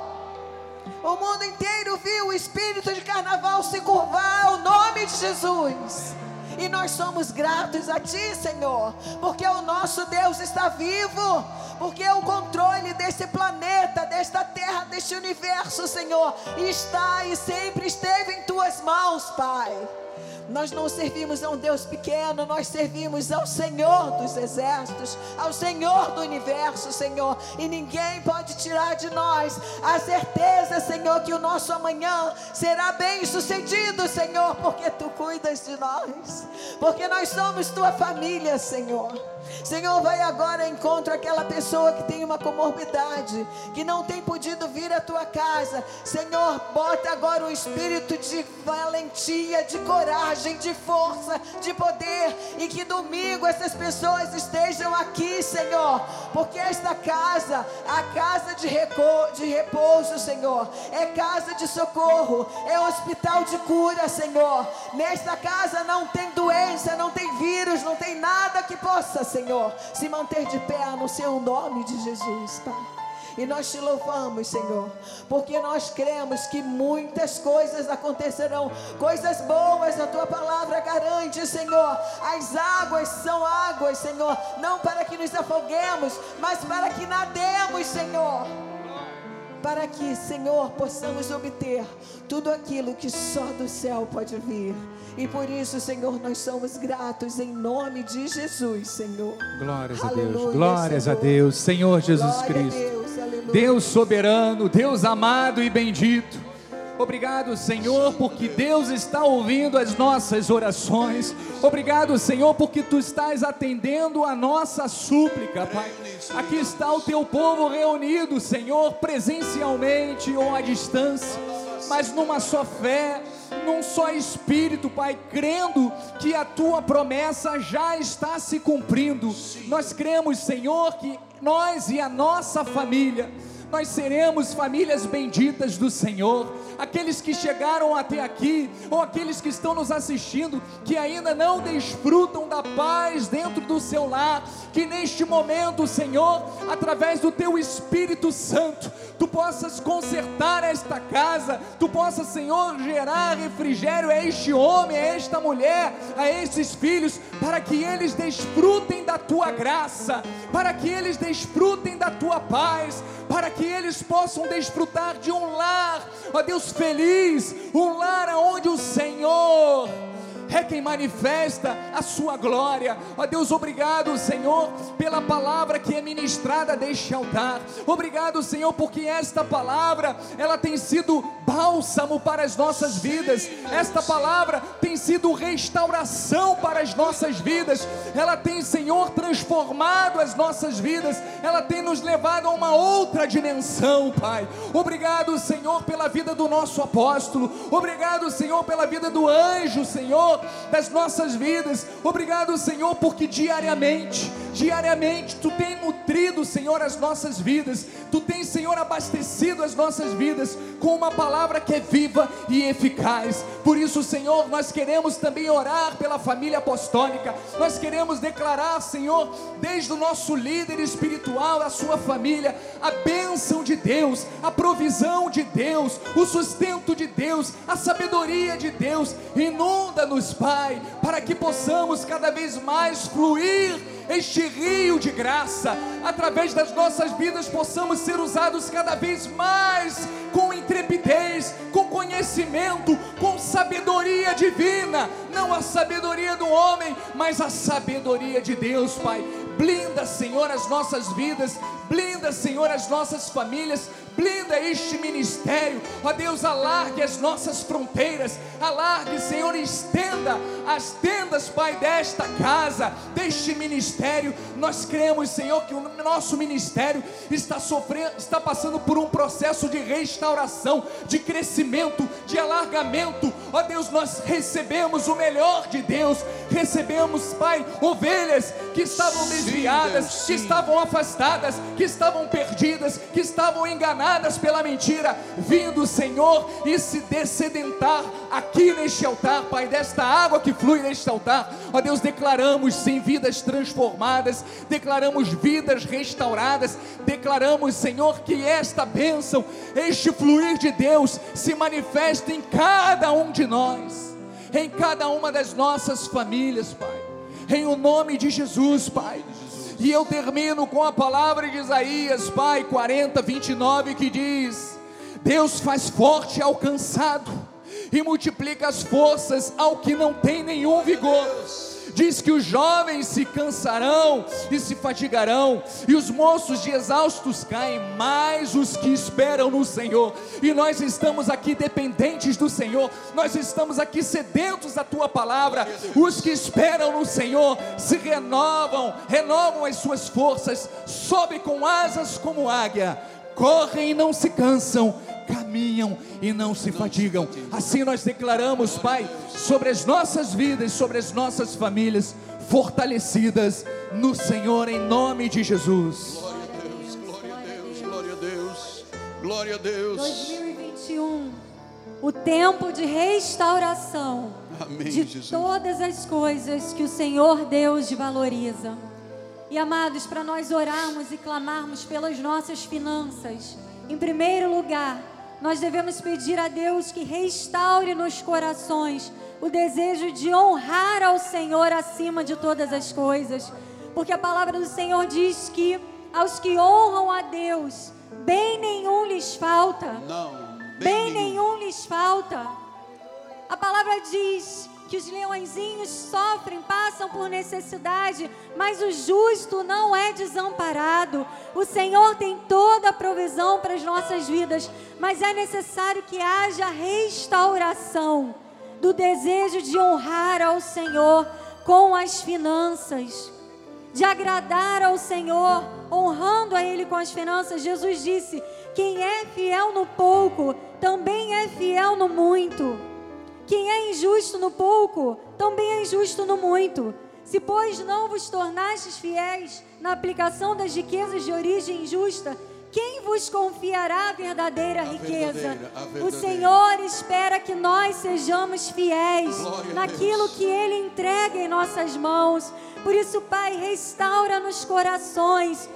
O mundo inteiro viu o espírito de carnaval se curvar ao nome de Jesus. E nós somos gratos a Ti, Senhor, porque o nosso Deus está vivo, porque o controle desse planeta, desta terra, deste universo, Senhor, está e sempre esteve em Tuas mãos, Pai. Nós não servimos a um Deus pequeno, nós servimos ao Senhor dos exércitos, ao Senhor do universo, Senhor. E ninguém pode tirar de nós a certeza, Senhor, que o nosso amanhã será bem sucedido, Senhor, porque tu cuidas de nós, porque nós somos tua família, Senhor. Senhor, vai agora encontro aquela pessoa que tem uma comorbidade, que não tem podido vir à tua casa. Senhor, bota agora o espírito de valentia, de coragem, de força, de poder, e que domingo essas pessoas estejam aqui, Senhor, porque esta casa, a casa de, de repouso, Senhor, é casa de socorro, é hospital de cura, Senhor. Nesta casa não tem doença, não tem vírus, não tem nada que possa, Senhor, se manter de pé no seu nome de Jesus, Pai. E nós te louvamos, Senhor, porque nós cremos que muitas coisas acontecerão, coisas boas a tua palavra garante, Senhor. As águas são águas, Senhor, não para que nos afoguemos, mas para que nademos, Senhor para que, Senhor, possamos obter tudo aquilo que só do céu pode vir. E por isso, Senhor, nós somos gratos em nome de Jesus, Senhor. Glórias a Aleluia, Deus, glórias Senhor. a Deus, Senhor Jesus Glória a Cristo. Deus, soberano, Deus amado e bendito. Obrigado, Senhor, porque Deus está ouvindo as nossas orações. Obrigado, Senhor, porque tu estás atendendo a nossa súplica, Pai. Aqui está o teu povo reunido, Senhor, presencialmente ou à distância, mas numa só fé, num só espírito, Pai, crendo que a tua promessa já está se cumprindo. Nós cremos, Senhor, que nós e a nossa família nós seremos famílias benditas do Senhor. Aqueles que chegaram até aqui, ou aqueles que estão nos assistindo, que ainda não desfrutam da paz dentro do seu lar, que neste momento, Senhor, através do teu Espírito Santo, tu possas consertar esta casa, tu possas, Senhor, gerar refrigério a este homem, a esta mulher, a estes filhos, para que eles desfrutem da tua graça, para que eles desfrutem da tua paz, para que eles possam desfrutar de um lar, ó Deus feliz, um lar onde o Senhor é quem manifesta a sua glória. Ó Deus, obrigado, Senhor, pela palavra que é ministrada deste altar. Obrigado, Senhor, porque esta palavra, ela tem sido bálsamo para as nossas vidas. Esta palavra tem sido restauração para as nossas vidas. Ela tem, Senhor, transformado as nossas vidas. Ela tem nos levado a uma outra dimensão, Pai. Obrigado, Senhor, pela vida do nosso apóstolo. Obrigado, Senhor, pela vida do anjo, Senhor, das nossas vidas. Obrigado, Senhor, porque diariamente, diariamente tu tem nutrido, Senhor, as nossas vidas. Tu tens, Senhor, abastecido as nossas vidas com uma palavra que é viva e eficaz. Por isso, Senhor, nós queremos também orar pela família apostólica. Nós queremos declarar, Senhor, desde o nosso líder espiritual, a sua família, a bênção de Deus, a provisão de Deus, o sustento de Deus, a sabedoria de Deus. Inunda-nos, Pai, para que possamos cada vez mais fluir este rio de graça, através das nossas vidas possamos ser usados cada vez mais com intrepidez, com conhecimento, com sabedoria divina, não a sabedoria do homem, mas a sabedoria de Deus, Pai. Blinda, Senhor, as nossas vidas, blinda, Senhor, as nossas famílias, blinda este ministério, ó Deus, alargue as nossas fronteiras, alargue, Senhor, estenda as tendas, Pai, desta casa, deste ministério. Nós cremos, Senhor, que o nosso ministério está sofrendo, está passando por um processo de restauração, de crescimento, de alargamento. Ó Deus, nós recebemos o melhor de Deus, recebemos, Pai, ovelhas que estavam desviadas, Deus, que sim. estavam afastadas, que estavam perdidas, que estavam enganadas pela mentira, vindo, Senhor, e se descedentar aqui neste altar, Pai, desta água que flui neste altar. Ó Deus, declaramos sim vidas transformadas, declaramos vidas restauradas, declaramos, Senhor, que esta bênção, este fluir de Deus se manifesta em cada um de nós, em cada uma das nossas famílias, Pai. Em o nome de Jesus, Pai. E eu termino com a palavra de Isaías, Pai, 40, 29, que diz: Deus faz forte ao cansado e multiplica as forças ao que não tem nenhum vigor. Diz que os jovens se cansarão e se fatigarão, e os moços de exaustos caem, mas os que esperam no Senhor, e nós estamos aqui dependentes do Senhor, nós estamos aqui sedentos da tua palavra. Os que esperam no Senhor se renovam, renovam as suas forças, sobem com asas como águia, correm e não se cansam, caminham e não se fatigam. Assim nós declaramos, Pai, sobre as nossas vidas, sobre as nossas famílias, fortalecidas no Senhor, em nome de Jesus. Glória a Deus, glória a Deus, glória a Deus, glória a Deus. 2021, o tempo de restauração Amém, de Jesus. todas as coisas que o Senhor Deus valoriza. E amados, para nós orarmos e clamarmos pelas nossas finanças, em primeiro lugar, nós devemos pedir a Deus que restaure nos corações o desejo de honrar ao Senhor acima de todas as coisas, porque a palavra do Senhor diz que Aos que honram a Deus, bem nenhum lhes falta. Não, Bem nenhum lhes falta. A palavra diz que os leõezinhos sofrem, passam por necessidade, mas o justo não é desamparado. O Senhor tem toda a provisão para as nossas vidas, mas é necessário que haja restauração do desejo de honrar ao Senhor com as finanças, de agradar ao Senhor, honrando a Ele com as finanças. Jesus disse: quem é fiel no pouco, também é fiel no muito. Quem é injusto no pouco, também é injusto no muito. Se, pois, não vos tornastes fiéis na aplicação das riquezas de origem injusta, quem vos confiará a verdadeira riqueza? verdadeira, a O verdadeira. Senhor espera que nós sejamos fiéis Glória a naquilo que Ele entrega em nossas mãos. Por isso, Pai, restaura nos corações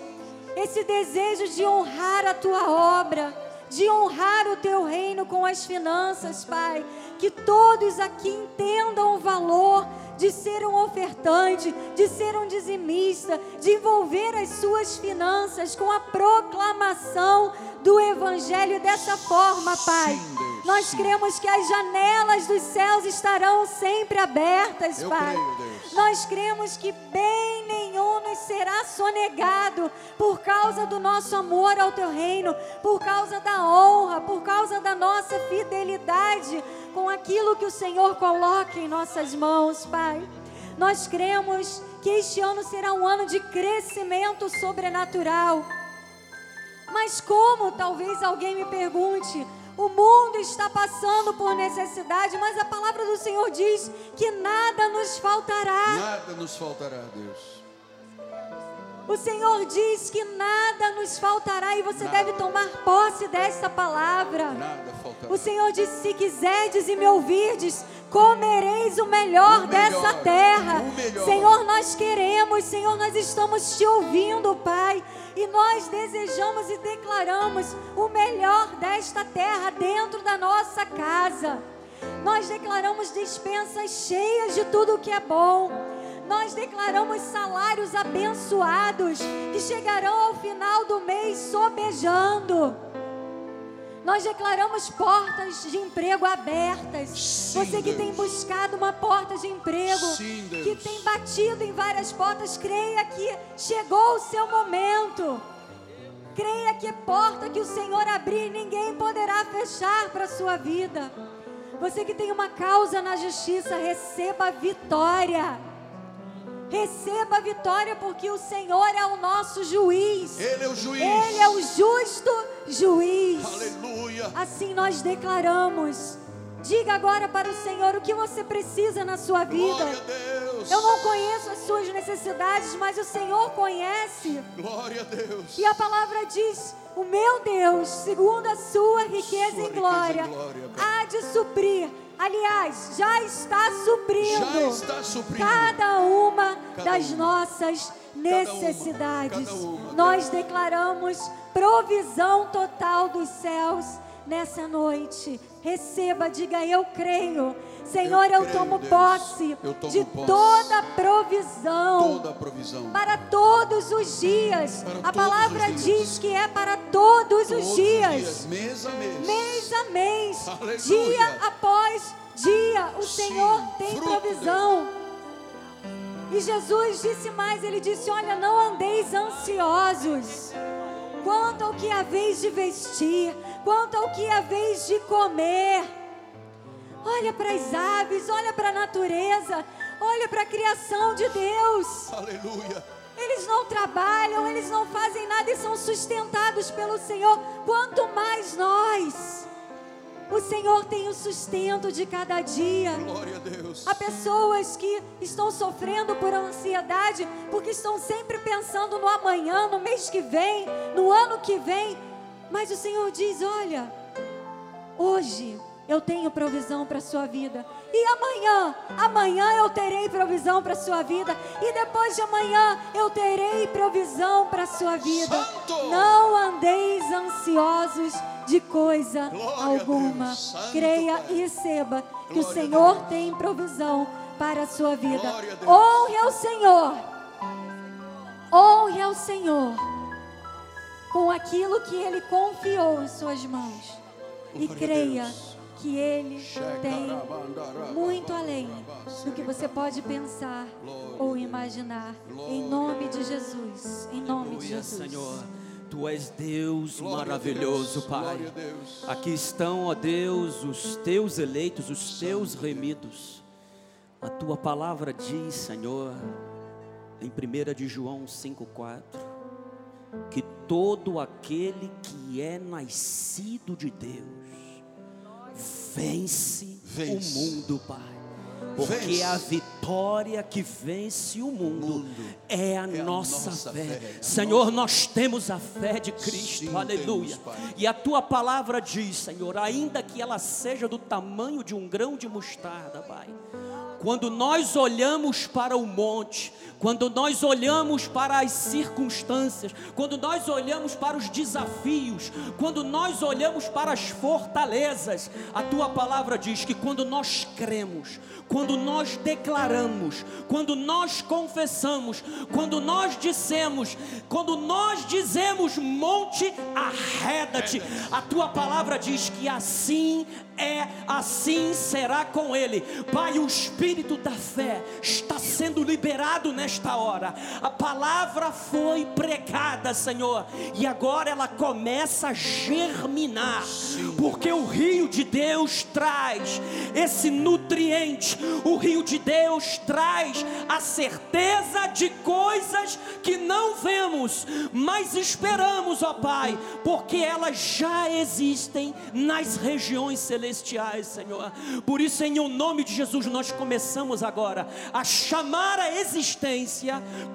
esse desejo de honrar a tua obra, de honrar o teu reino com as finanças, Pai. Que todos aqui entendam o valor de ser um ofertante, de ser um dizimista, de envolver as suas finanças com a proclamação do Evangelho dessa forma, Pai. Sim, Nós cremos que as janelas dos céus estarão sempre abertas, Eu Pai. creio. Nós cremos que bem nenhum nos será sonegado por causa do nosso amor ao teu reino, por causa da honra, por causa da nossa fidelidade com aquilo que o Senhor coloca em nossas mãos, Pai. Nós cremos que este ano será um ano de crescimento sobrenatural. Mas como talvez alguém me pergunte, o mundo está passando por necessidade, mas a palavra do Senhor diz que nada nos faltará. Nada nos faltará, Deus. O Senhor diz que nada nos faltará e você Nada. deve tomar posse desta palavra. Nada faltará. O Senhor disse: se quiserdes e me ouvirdes, comereis o melhor O melhor, dessa terra. o melhor. Senhor, nós queremos, Senhor, nós estamos te ouvindo, Pai. E nós desejamos e declaramos o melhor desta terra dentro da nossa casa. Nós declaramos dispensas cheias de tudo que é bom. Nós declaramos salários abençoados que chegarão ao final do mês sobejando. Nós declaramos portas de emprego abertas. Sim, Você que Deus. tem buscado uma porta de emprego, Sim, que tem batido em várias portas, creia que chegou o seu momento. Creia que porta que o Senhor abrir, ninguém poderá fechar para a sua vida. Você que tem uma causa na justiça, receba a vitória. Receba a vitória, porque o Senhor é o nosso juiz. Ele é o juiz. Ele é o justo juiz. Aleluia. Assim nós declaramos. Diga agora para o Senhor o que você precisa na sua vida. Glória a Deus. Eu não conheço as suas necessidades, mas o Senhor conhece. Glória a Deus. E a palavra diz: O meu Deus, segundo a sua riqueza Sua em glória, riqueza em glória, há de suprir. Aliás, já está suprindo Já está suprindo. cada uma Cada das uma. nossas Cada uma. necessidades. Cada uma, Nós declaramos provisão total dos céus nessa noite. Receba, diga eu creio. Senhor, eu, creio, tomo Deus. posse Eu tomo de posse. toda a provisão Toda provisão. para todos os dias. Para a palavra dias. diz que é para todos, Todos os dias, Mês a mês. mês a mês, Aleluia. dia após dia. O Sim, Senhor tem fruto provisão. E Jesus disse mais: Ele disse: Olha, não andeis ansiosos quanto ao que haveis de vestir, quanto ao que haveis de comer. Olha para as aves, olha para a natureza, olha para a criação de Deus. Aleluia. Eles não trabalham, eles não fazem nada e são sustentados pelo Senhor. Quanto mais nós. O Senhor tem o sustento de cada dia. Glória a Deus. Há pessoas que estão sofrendo por ansiedade porque estão sempre pensando no amanhã, no mês que vem, no ano que vem. Mas o Senhor diz: Olha, hoje eu tenho provisão para a sua vida. E amanhã, amanhã eu terei provisão para a sua vida. E depois de amanhã eu terei provisão para a sua vida. Santo! Não andeis ansiosos de coisa Glória alguma. Creia Pai. e receba que Glória o a Senhor tem provisão para a sua vida. A. Honre ao Senhor. Honre ao Senhor com aquilo que Ele confiou em suas mãos. E creia que Ele tem muito além do que você pode pensar ou imaginar. Em nome de Jesus. Em nome de Jesus. Senhor. Tu és Deus Glória maravilhoso, Deus, Pai. Deus. Aqui estão, ó Deus, os teus eleitos, os teus remidos. A tua palavra diz, Senhor, em 1 de João 5,4, que todo aquele que é nascido de Deus vence, Vence. o mundo, Pai. Porque a vitória que vence o mundo, mundo é a, é a nossa, nossa fé. fé, Senhor, nós temos a fé de Cristo, Sim, aleluia. temos. E a tua palavra diz, Senhor, ainda que ela seja do tamanho de um grão de mostarda, Pai. Quando nós olhamos para o monte, quando nós olhamos para as circunstâncias, quando nós olhamos para os desafios, quando nós olhamos para as fortalezas, a tua palavra diz que quando nós cremos, quando nós declaramos, quando nós confessamos, quando nós dissemos, quando nós dizemos monte, arreda-te, a tua palavra diz que assim é, assim será com ele. Pai, o espírito da fé está sendo liberado nesta hora. A palavra foi pregada, Senhor, e agora ela começa a germinar, porque o rio de Deus traz esse nutriente. O rio de Deus traz a certeza de coisas que não vemos, mas esperamos, ó Pai, porque elas já existem nas regiões celestiais, Senhor. Por isso, em o nome de Jesus, nós começamos agora a chamar a existência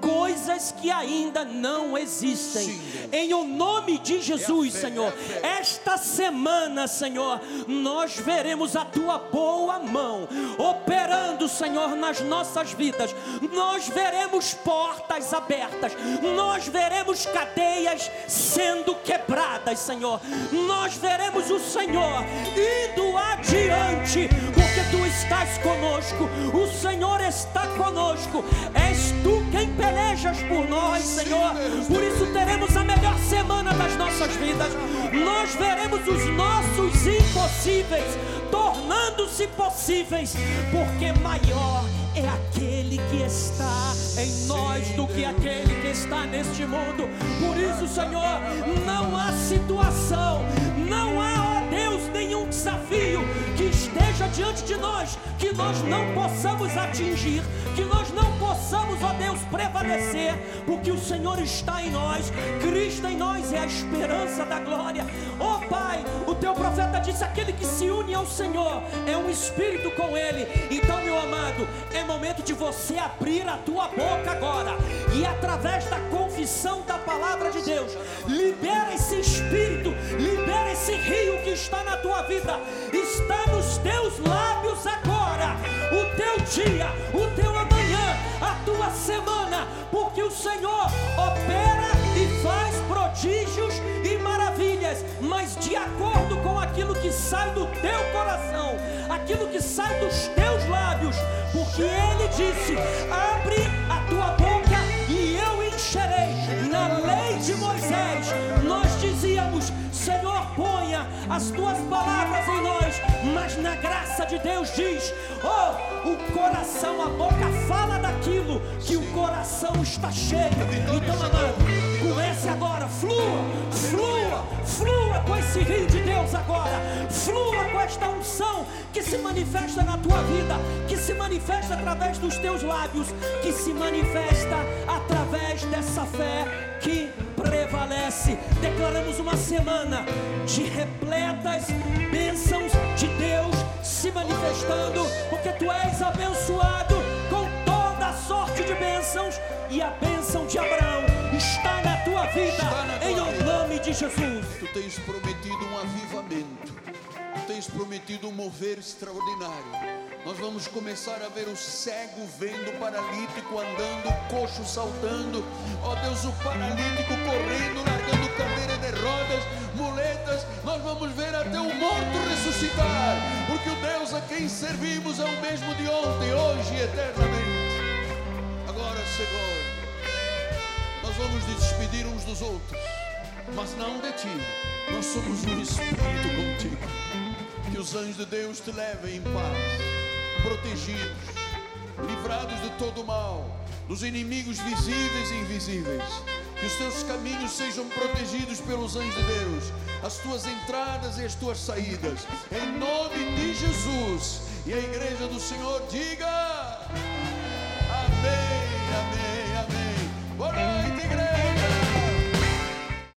coisas que ainda não existem. Sim. Em o nome de Jesus, fé, Senhor, é esta semana, Senhor, nós veremos a tua boa mão operando, Senhor, nas nossas vidas. Nós veremos portas abertas, nós veremos cadeias sendo quebradas, Senhor. Nós veremos o Senhor indo adiante, porque tu estás conosco, o Senhor está conosco. És tu quem pelejas por nós, Senhor. Por isso teremos a melhor semana das nossas vidas. Nós veremos os nossos impossíveis tornando-se possíveis, porque maior é aquele que está em nós do que aquele que está neste mundo. Por isso, Senhor, não há situação, não há, nenhum desafio que esteja diante de nós que nós não possamos atingir, que nós não possamos, ó Deus, prevalecer, porque o Senhor está em nós, Cristo em nós é a esperança da glória. Ó Pai, o teu profeta disse: aquele que se une ao Senhor é um espírito com ele. Então, meu amado, é momento de você abrir a tua boca agora. E através da confissão da palavra de Deus, libera esse espírito, libera esse rio que está na tua vida, está nos teus lábios agora. O teu dia, o teu amanhã, a tua semana, porque o Senhor opera e faz prodígios e maravilhas, mas de acordo com aquilo que sai do teu coração, aquilo que sai dos teus lábios, porque Ele disse: abre a tua boca e eu encherei. Na lei de Moisés, nós dizíamos: Senhor, ponha as tuas palavras em nós, mas na graça de Deus diz: Oh, o coração, a boca fala daquilo que o coração está cheio. Então, amado, comece agora, flua, flua, flua com esse rio de Deus agora, flua com esta unção que se manifesta na tua vida, que se manifesta através dos teus lábios, que se manifesta através dessa fé que prevalece. Declaramos uma semana de repletas bênçãos de Deus se manifestando, porque tu és abençoado com toda sorte de bênçãos e a bênção de Abraão está na tua vida, na tua em vida. nome de Jesus. Tu tens prometido um avivamento, tens prometido um mover extraordinário. Nós vamos começar a ver o cego vendo, o paralítico andando, o coxo saltando, ó Deus, o paralítico correndo, largando cadeira de rodas, muletas. Nós vamos ver até o morto ressuscitar, porque o Deus a quem servimos é o mesmo de ontem, hoje e eternamente. Agora, Senhor, nós vamos nos despedir uns dos outros. mas não de ti. Nós somos um espírito contigo que os anjos de Deus te levem em paz, protegidos, livrados de todo mal, dos inimigos visíveis e invisíveis. Que os teus caminhos sejam protegidos pelos anjos de Deus, as tuas entradas e as tuas saídas, em nome de Jesus. E a igreja do Senhor diga: Amém, Amém, Amém.